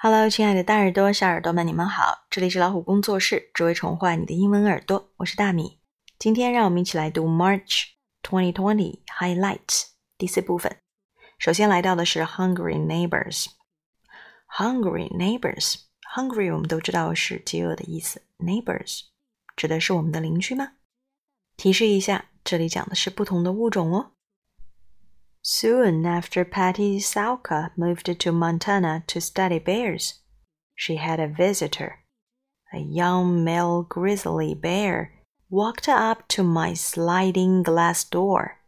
Hello，亲爱的大耳朵、小耳朵们，你们好！这里是老虎工作室，只为宠坏你的英文耳朵。我是大米。今天让我们一起来读 March 2020 Highlights 第四部分。首先来到的是 Hungry Neighbors。Hungry Neighbors，Hungry 我们都知道是饥饿的意思，Neighbors 指的是我们的邻居吗？提示一下，这里讲的是不同的物种哦。Soon after Patty Salka moved to Montana to study bears, she had a visitor. A young male grizzly bear walked up to my sliding glass door.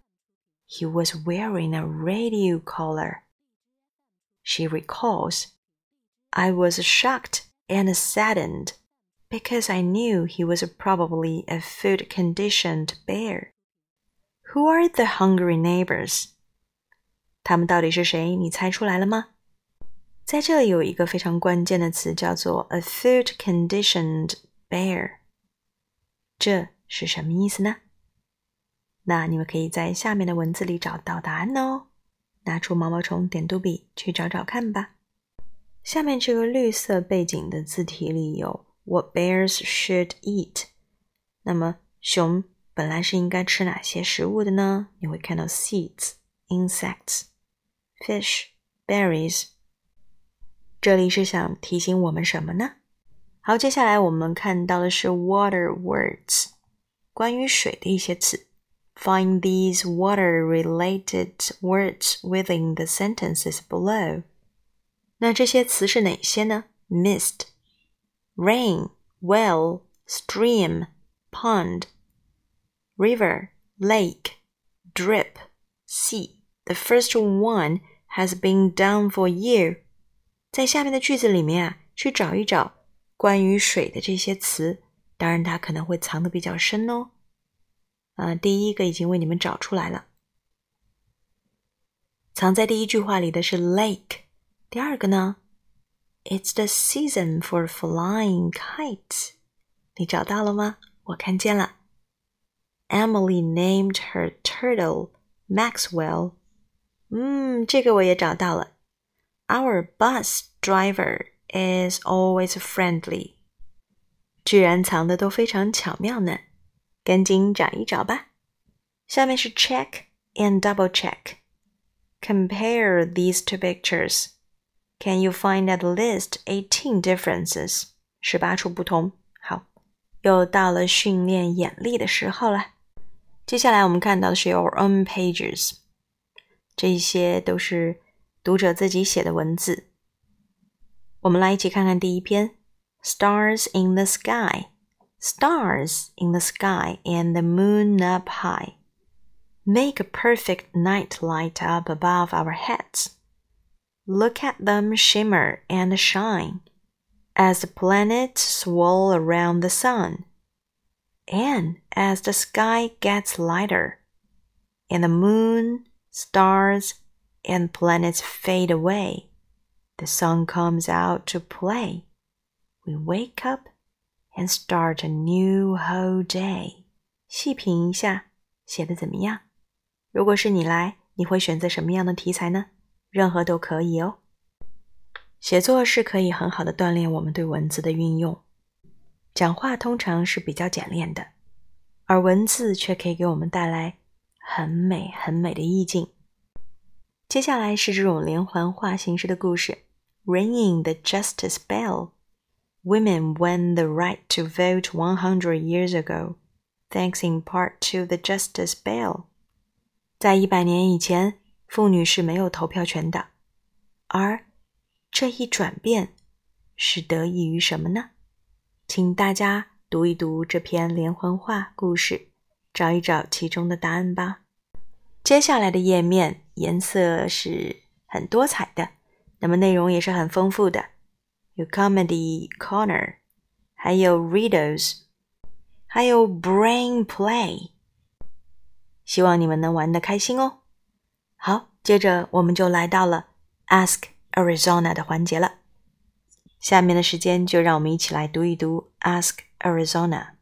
He was wearing a radio collar. She recalls, I was shocked and saddened because I knew he was probably a food conditioned bear. Who are the hungry neighbors? 他们到底是谁？你猜出来了吗？在这里有一个非常关键的词，叫做 a food conditioned bear。这是什么意思呢？那你们可以在下面的文字里找到答案哦。拿出毛毛虫点读笔去找找看吧。下面这个绿色背景的字体里有 what bears should eat。那么熊本来是应该吃哪些食物的呢？你会看到 seeds、insects。fish, berries。这里是想提醒我们什么呢？好，接下来我们看到的是 water words，关于水的一些词。Find these water-related words within the sentences below。那这些词是哪些呢？Mist, rain, well, stream, pond, river, lake, drip, sea. The first one has been done for you。在下面的句子里面啊，去找一找关于水的这些词，当然它可能会藏的比较深哦。啊，第一个已经为你们找出来了，藏在第一句话里的是 lake。第二个呢，It's the season for flying kites。你找到了吗？我看见了。Emily named her turtle Maxwell。 嗯，这个我也找到了。Our bus driver is always friendly。居然藏的都非常巧妙呢，赶紧找一找吧。下面是 check and double check。Compare these two pictures. Can you find at least eighteen differences？十八处不同。好，又到了训练眼力的时候了。接下来我们看到的是 your own pages。 这些都是读者自己写的文字。我们来一起看看第一篇：Stars in the sky, stars in the sky and the moon up high, make a perfect night light up above our heads. Look at them shimmer and shine as the planets swirl around the sun, and as the sky gets lighter, and the moon stars and planets fade away. The sun comes out to play. We wake up and start a new whole day. 细品一下，写的怎么样？如果是你来，你会选择什么样的题材呢？任何都可以哦。写作是可以很好的锻炼我们对文字的运用。讲话通常是比较简练的，而文字却可以给我们带来很美很美的意境。接下来是这种连环画形式的故事：Ringing the Justice Bell。Women won the right to vote 100 years ago, thanks in part to the Justice Bell。在一百年以前，妇女是没有投票权的，而这一转变是得益于什么呢？请大家读一读这篇连环画故事，找一找其中的答案吧。接下来的页面颜色是很多彩的，那么内容也是很丰富的，有 comedy corner，还有 riddles，还有 brain play。希望你们能玩得开心哦。好，接着我们就来到了 Ask Arizona 的环节了。下面的时间就让我们一起来读一读 Ask Arizona。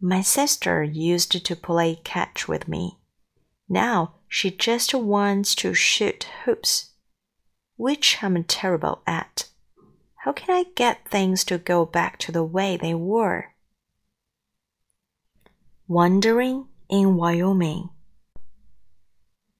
My sister used to play catch with me. Now she just wants to shoot hoops, which I'm terrible at. How can I get things to go back to the way they were? Wandering in Wyoming.